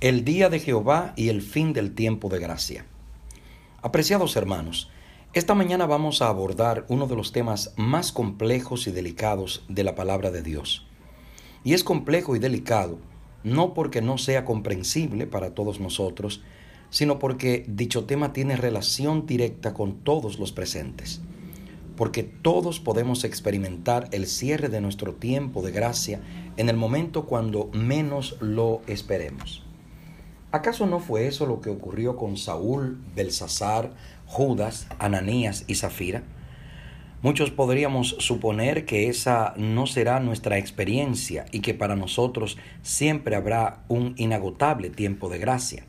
El día de Jehová y el fin del tiempo de gracia. Apreciados hermanos, esta mañana vamos a abordar uno de los temas más complejos y delicados de la palabra de Dios. Y es complejo y delicado no porque no sea comprensible para todos nosotros, sino porque dicho tema tiene relación directa con todos los presentes. Porque todos podemos experimentar el cierre de nuestro tiempo de gracia en el momento cuando menos lo esperemos. ¿Acaso no fue eso lo que ocurrió con Saúl, Belsasar, Judas, Ananías y Zafira? Muchos podríamos suponer que esa no será nuestra experiencia y que para nosotros siempre habrá un inagotable tiempo de gracia.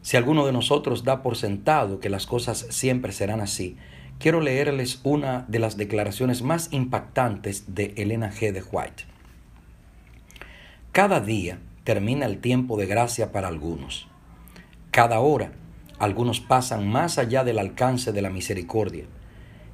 Si alguno de nosotros da por sentado que las cosas siempre serán así, quiero leerles una de las declaraciones más impactantes de Elena G. de White. Cada día termina el tiempo de gracia para algunos. Cada hora, algunos pasan más allá del alcance de la misericordia.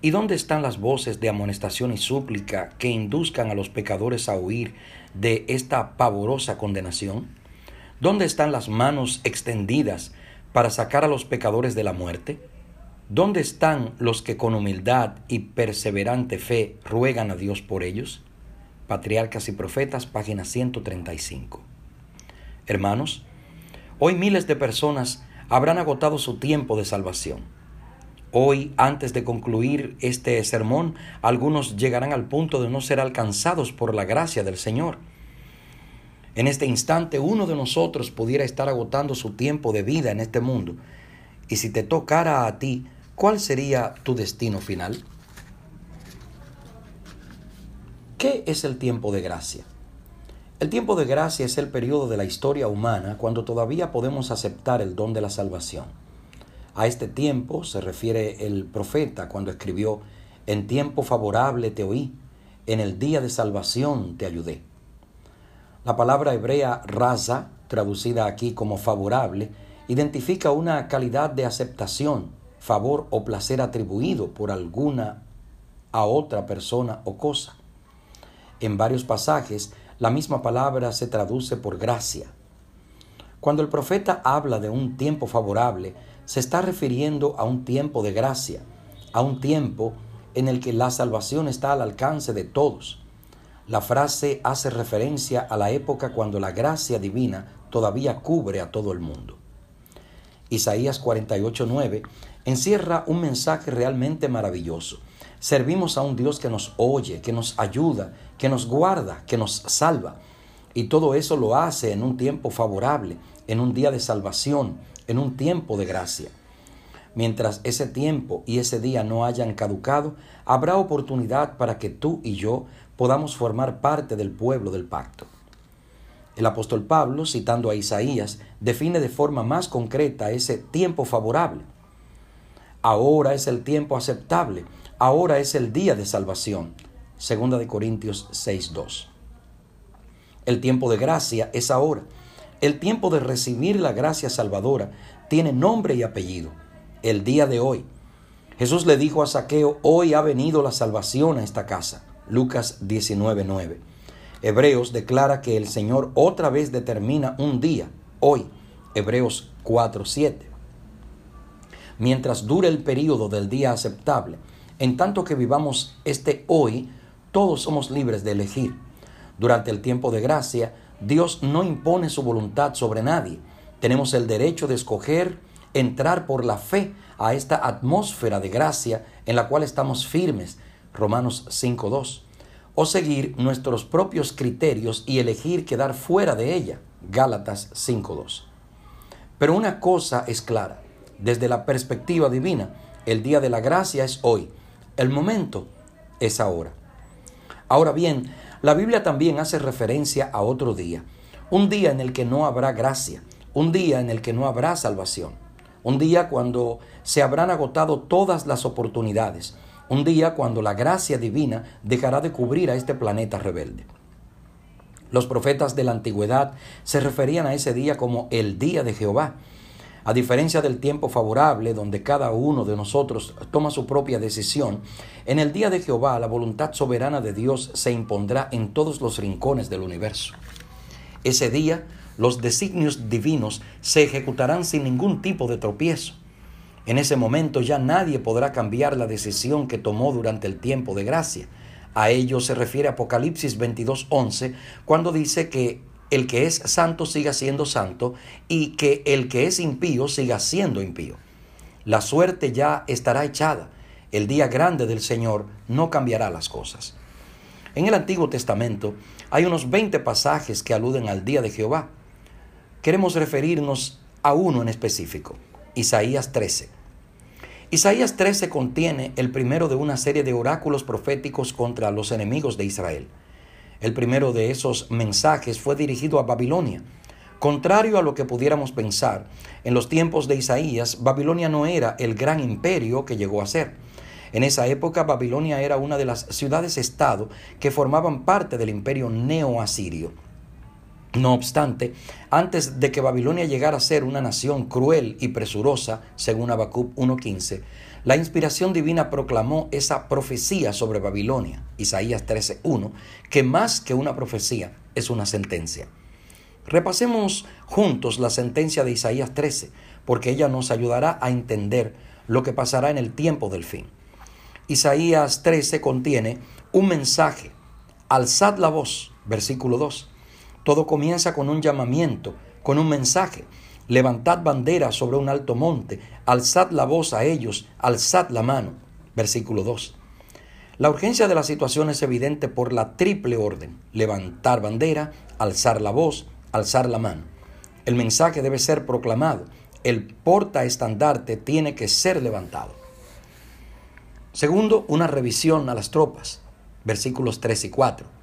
¿Y dónde están las voces de amonestación y súplica que induzcan a los pecadores a huir de esta pavorosa condenación? ¿Dónde están las manos extendidas para sacar a los pecadores de la muerte? ¿Dónde están los que con humildad y perseverante fe ruegan a Dios por ellos? Patriarcas y Profetas, página 135. Hermanos, hoy miles de personas habrán agotado su tiempo de salvación. Hoy, antes de concluir este sermón, algunos llegarán al punto de no ser alcanzados por la gracia del Señor. En este instante, uno de nosotros pudiera estar agotando su tiempo de vida en este mundo. Y si te tocara a ti, ¿cuál sería tu destino final? ¿Qué es el tiempo de gracia? El tiempo de gracia es el periodo de la historia humana cuando todavía podemos aceptar el don de la salvación. A este tiempo se refiere el profeta cuando escribió, En tiempo favorable te oí, en el día de salvación te ayudé. La palabra hebrea raza, traducida aquí como favorable, identifica una calidad de aceptación, favor o placer atribuido por alguna a otra persona o cosa. En varios pasajes la misma palabra se traduce por gracia. Cuando el profeta habla de un tiempo favorable, se está refiriendo a un tiempo de gracia, a un tiempo en el que la salvación está al alcance de todos. La frase hace referencia a la época cuando la gracia divina todavía cubre a todo el mundo. Isaías 48:9 encierra un mensaje realmente maravilloso. Servimos a un Dios que nos oye, que nos ayuda, que nos guarda, que nos salva. Y todo eso lo hace en un tiempo favorable, en un día de salvación, en un tiempo de gracia. Mientras ese tiempo y ese día no hayan caducado, habrá oportunidad para que tú y yo podamos formar parte del pueblo del pacto. El apóstol Pablo, citando a Isaías, define de forma más concreta ese tiempo favorable. Ahora es el tiempo aceptable, ahora es el día de salvación. Segunda de Corintios 6:2. El tiempo de gracia es ahora. El tiempo de recibir la gracia salvadora tiene nombre y apellido. El día de hoy. Jesús le dijo a Saqueo, hoy ha venido la salvación a esta casa. Lucas 19:9. Hebreos declara que el Señor otra vez determina un día, hoy. Hebreos 4:7. Mientras dure el periodo del día aceptable, en tanto que vivamos este hoy, todos somos libres de elegir. Durante el tiempo de gracia, Dios no impone su voluntad sobre nadie. Tenemos el derecho de escoger entrar por la fe a esta atmósfera de gracia en la cual estamos firmes, Romanos 5.2, o seguir nuestros propios criterios y elegir quedar fuera de ella, Gálatas 5.2. Pero una cosa es clara, desde la perspectiva divina, el día de la gracia es hoy, el momento es ahora. Ahora bien, la Biblia también hace referencia a otro día, un día en el que no habrá gracia, un día en el que no habrá salvación, un día cuando se habrán agotado todas las oportunidades, un día cuando la gracia divina dejará de cubrir a este planeta rebelde. Los profetas de la antigüedad se referían a ese día como el día de Jehová, a diferencia del tiempo favorable, donde cada uno de nosotros toma su propia decisión, en el día de Jehová la voluntad soberana de Dios se impondrá en todos los rincones del universo. Ese día los designios divinos se ejecutarán sin ningún tipo de tropiezo. En ese momento ya nadie podrá cambiar la decisión que tomó durante el tiempo de gracia. A ello se refiere Apocalipsis 22:11, cuando dice que el que es santo siga siendo santo y que el que es impío siga siendo impío. La suerte ya estará echada. El día grande del Señor no cambiará las cosas. En el Antiguo Testamento hay unos 20 pasajes que aluden al día de Jehová. Queremos referirnos a uno en específico, Isaías 13. Isaías 13 contiene el primero de una serie de oráculos proféticos contra los enemigos de Israel. El primero de esos mensajes fue dirigido a Babilonia. Contrario a lo que pudiéramos pensar, en los tiempos de Isaías, Babilonia no era el gran imperio que llegó a ser. En esa época Babilonia era una de las ciudades-estado que formaban parte del imperio neo-asirio. No obstante, antes de que Babilonia llegara a ser una nación cruel y presurosa, según Habacuc 1.15, la inspiración divina proclamó esa profecía sobre Babilonia, Isaías 13.1, que más que una profecía es una sentencia. Repasemos juntos la sentencia de Isaías 13, porque ella nos ayudará a entender lo que pasará en el tiempo del fin. Isaías 13 contiene un mensaje. Alzad la voz, versículo 2. Todo comienza con un llamamiento, con un mensaje. Levantad bandera sobre un alto monte, alzad la voz a ellos, alzad la mano. Versículo 2. La urgencia de la situación es evidente por la triple orden. Levantar bandera, alzar la voz, alzar la mano. El mensaje debe ser proclamado. El porta estandarte tiene que ser levantado. Segundo, una revisión a las tropas, versículos 3 y 4.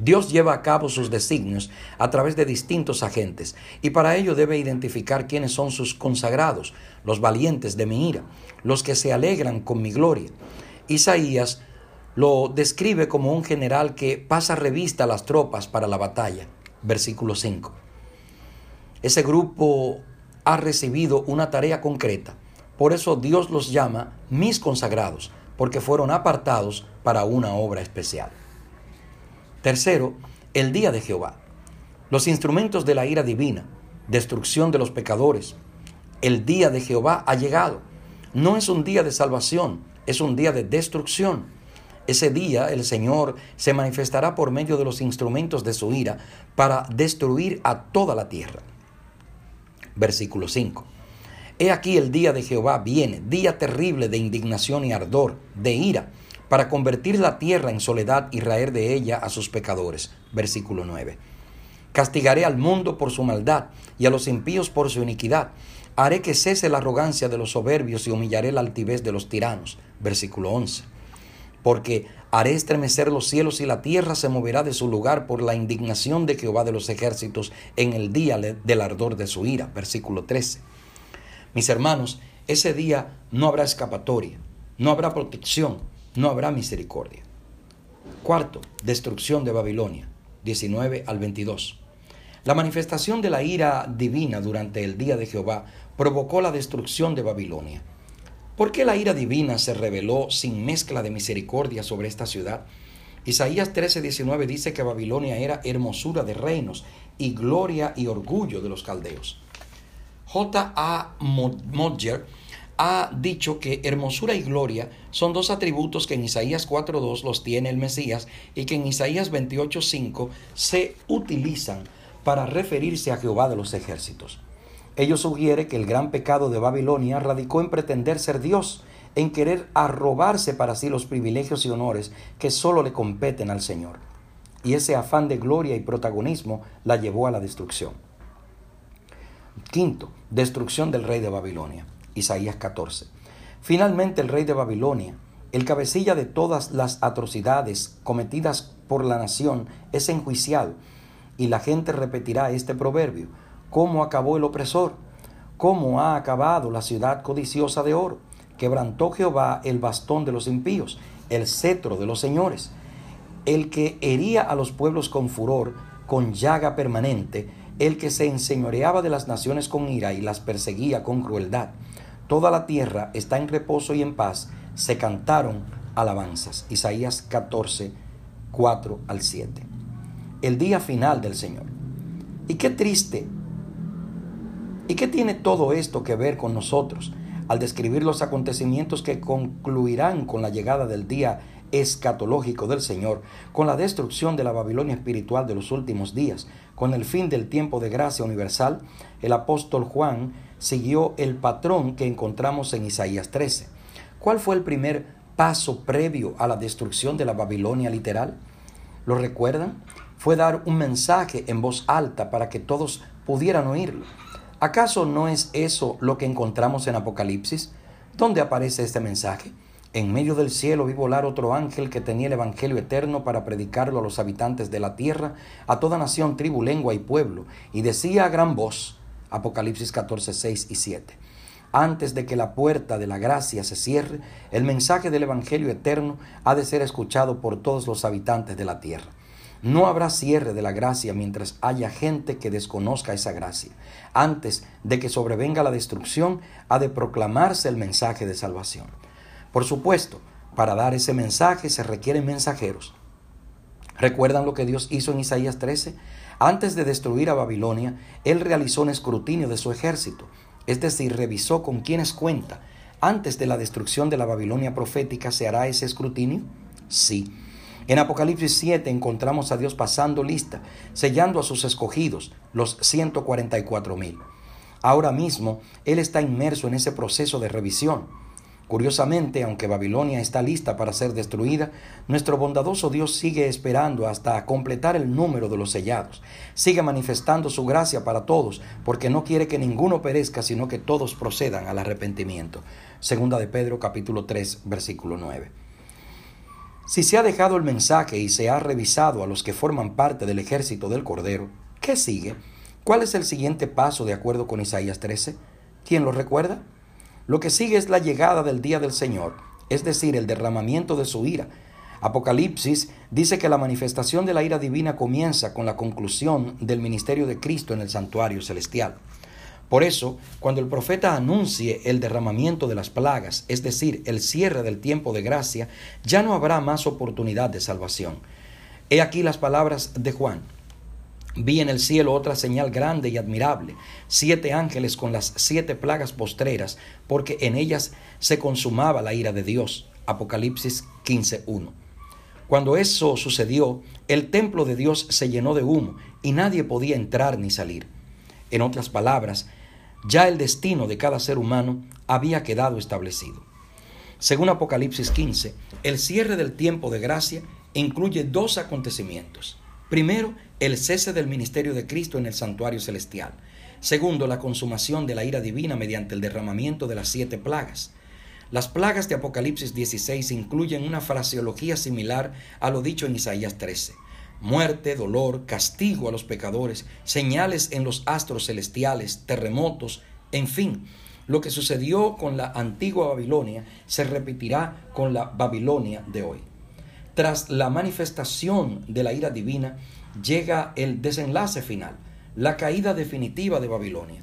Dios lleva a cabo sus designios a través de distintos agentes y para ello debe identificar quiénes son sus consagrados, los valientes de mi ira, los que se alegran con mi gloria. Isaías lo describe como un general que pasa revista a las tropas para la batalla, versículo 5. Ese grupo ha recibido una tarea concreta por eso Dios los llama mis consagrados, porque fueron apartados para una obra especial. Tercero, el día de Jehová. Los instrumentos de la ira divina, destrucción de los pecadores. El día de Jehová ha llegado. No es un día de salvación, es un día de destrucción. Ese día el Señor se manifestará por medio de los instrumentos de su ira para destruir a toda la tierra. Versículo 5. He aquí el día de Jehová viene, día terrible de indignación y ardor, de ira, para convertir la tierra en soledad y raer de ella a sus pecadores. Versículo 9. Castigaré al mundo por su maldad y a los impíos por su iniquidad. Haré que cese la arrogancia de los soberbios y humillaré la altivez de los tiranos. Versículo 11. Porque haré estremecer los cielos y la tierra se moverá de su lugar por la indignación de Jehová de los ejércitos en el día del ardor de su ira. Versículo 13 mis hermanos, ese día no habrá escapatoria, no habrá protección, no habrá misericordia. Cuarto, destrucción de Babilonia, 19 al 22. La manifestación de la ira divina durante el día de Jehová provocó la destrucción de Babilonia. ¿Por qué la ira divina se reveló sin mezcla de misericordia sobre esta ciudad? Isaías 13:19 dice que Babilonia era hermosura de reinos y gloria y orgullo de los caldeos. J.A. Modger ha dicho que hermosura y gloria son dos atributos que en Isaías 4.2 los tiene el Mesías y que en Isaías 28.5 se utilizan para referirse a Jehová de los ejércitos. Ello sugiere que el gran pecado de Babilonia radicó en pretender ser Dios, en querer arrobarse para sí los privilegios y honores que solo le competen al Señor. Y ese afán de gloria y protagonismo la llevó a la destrucción. Quinto, destrucción del rey de Babilonia. Isaías 14. Finalmente el rey de Babilonia, el cabecilla de todas las atrocidades cometidas por la nación, es enjuiciado. Y la gente repetirá este proverbio. ¿Cómo acabó el opresor? ¿Cómo ha acabado la ciudad codiciosa de oro? Quebrantó Jehová el bastón de los impíos, el cetro de los señores. El que hería a los pueblos con furor, con llaga permanente, el que se enseñoreaba de las naciones con ira y las perseguía con crueldad. Toda la tierra está en reposo y en paz. Se cantaron alabanzas. Isaías 14, 4 al 7. El día final del Señor. Y qué triste. ¿Y qué tiene todo esto que ver con nosotros al describir los acontecimientos que concluirán con la llegada del día escatológico del Señor, con la destrucción de la Babilonia espiritual de los últimos días, con el fin del tiempo de gracia universal, el apóstol Juan siguió el patrón que encontramos en Isaías 13. ¿Cuál fue el primer paso previo a la destrucción de la Babilonia literal? ¿Lo recuerdan? Fue dar un mensaje en voz alta para que todos pudieran oírlo. ¿Acaso no es eso lo que encontramos en Apocalipsis? ¿Dónde aparece este mensaje? En medio del cielo vi volar otro ángel que tenía el Evangelio eterno para predicarlo a los habitantes de la tierra, a toda nación, tribu, lengua y pueblo, y decía a gran voz, Apocalipsis 14, 6 y 7, antes de que la puerta de la gracia se cierre, el mensaje del Evangelio eterno ha de ser escuchado por todos los habitantes de la tierra. No habrá cierre de la gracia mientras haya gente que desconozca esa gracia. Antes de que sobrevenga la destrucción, ha de proclamarse el mensaje de salvación. Por supuesto, para dar ese mensaje se requieren mensajeros. ¿Recuerdan lo que Dios hizo en Isaías 13? Antes de destruir a Babilonia, Él realizó un escrutinio de su ejército, es decir, revisó con quienes cuenta. Antes de la destrucción de la Babilonia profética, ¿se hará ese escrutinio? Sí. En Apocalipsis 7 encontramos a Dios pasando lista, sellando a sus escogidos, los 144 mil. Ahora mismo Él está inmerso en ese proceso de revisión. Curiosamente, aunque Babilonia está lista para ser destruida, nuestro bondadoso Dios sigue esperando hasta completar el número de los sellados. Sigue manifestando su gracia para todos, porque no quiere que ninguno perezca, sino que todos procedan al arrepentimiento. Segunda de Pedro capítulo 3, versículo 9. Si se ha dejado el mensaje y se ha revisado a los que forman parte del ejército del Cordero, ¿qué sigue? ¿Cuál es el siguiente paso de acuerdo con Isaías 13? ¿Quién lo recuerda? Lo que sigue es la llegada del día del Señor, es decir, el derramamiento de su ira. Apocalipsis dice que la manifestación de la ira divina comienza con la conclusión del ministerio de Cristo en el santuario celestial. Por eso, cuando el profeta anuncie el derramamiento de las plagas, es decir, el cierre del tiempo de gracia, ya no habrá más oportunidad de salvación. He aquí las palabras de Juan. Vi en el cielo otra señal grande y admirable, siete ángeles con las siete plagas postreras, porque en ellas se consumaba la ira de Dios. Apocalipsis 15.1. Cuando eso sucedió, el templo de Dios se llenó de humo y nadie podía entrar ni salir. En otras palabras, ya el destino de cada ser humano había quedado establecido. Según Apocalipsis 15, el cierre del tiempo de gracia incluye dos acontecimientos. Primero, el cese del ministerio de Cristo en el santuario celestial. Segundo, la consumación de la ira divina mediante el derramamiento de las siete plagas. Las plagas de Apocalipsis 16 incluyen una fraseología similar a lo dicho en Isaías 13. Muerte, dolor, castigo a los pecadores, señales en los astros celestiales, terremotos, en fin, lo que sucedió con la antigua Babilonia se repetirá con la Babilonia de hoy. Tras la manifestación de la ira divina, llega el desenlace final, la caída definitiva de Babilonia.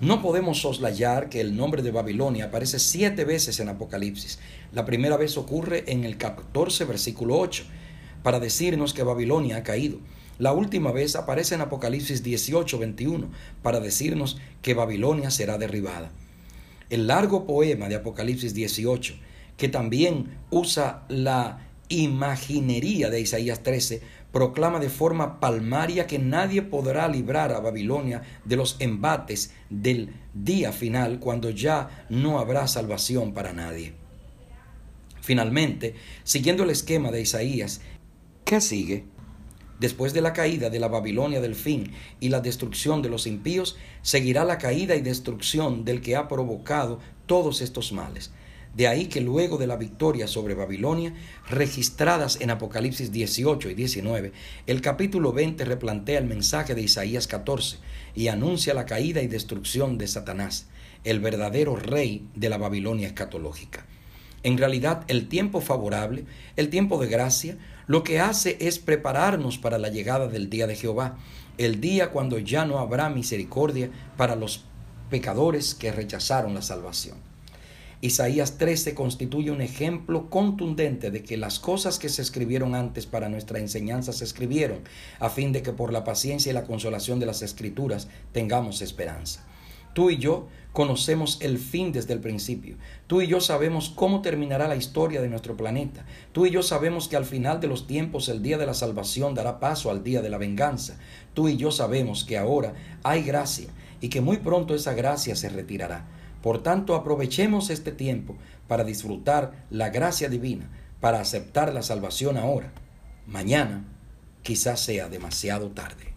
No podemos soslayar que el nombre de Babilonia aparece siete veces en Apocalipsis. La primera vez ocurre en el 14, versículo 8, para decirnos que Babilonia ha caído. La última vez aparece en Apocalipsis 18, 21, para decirnos que Babilonia será derribada. El largo poema de Apocalipsis 18, que también usa la imaginería de Isaías 13 proclama de forma palmaria que nadie podrá librar a Babilonia de los embates del día final cuando ya no habrá salvación para nadie. Finalmente, siguiendo el esquema de Isaías, ¿qué sigue? Después de la caída de la Babilonia del fin y la destrucción de los impíos, seguirá la caída y destrucción del que ha provocado todos estos males. De ahí que luego de la victoria sobre Babilonia, registradas en Apocalipsis 18 y 19, el capítulo 20 replantea el mensaje de Isaías 14 y anuncia la caída y destrucción de Satanás, el verdadero rey de la Babilonia escatológica. En realidad, el tiempo favorable, el tiempo de gracia, lo que hace es prepararnos para la llegada del día de Jehová, el día cuando ya no habrá misericordia para los pecadores que rechazaron la salvación. Isaías 13 constituye un ejemplo contundente de que las cosas que se escribieron antes para nuestra enseñanza se escribieron a fin de que por la paciencia y la consolación de las escrituras tengamos esperanza. Tú y yo conocemos el fin desde el principio. Tú y yo sabemos cómo terminará la historia de nuestro planeta. Tú y yo sabemos que al final de los tiempos el día de la salvación dará paso al día de la venganza. Tú y yo sabemos que ahora hay gracia y que muy pronto esa gracia se retirará. Por tanto, aprovechemos este tiempo para disfrutar la gracia divina, para aceptar la salvación ahora. Mañana quizás sea demasiado tarde.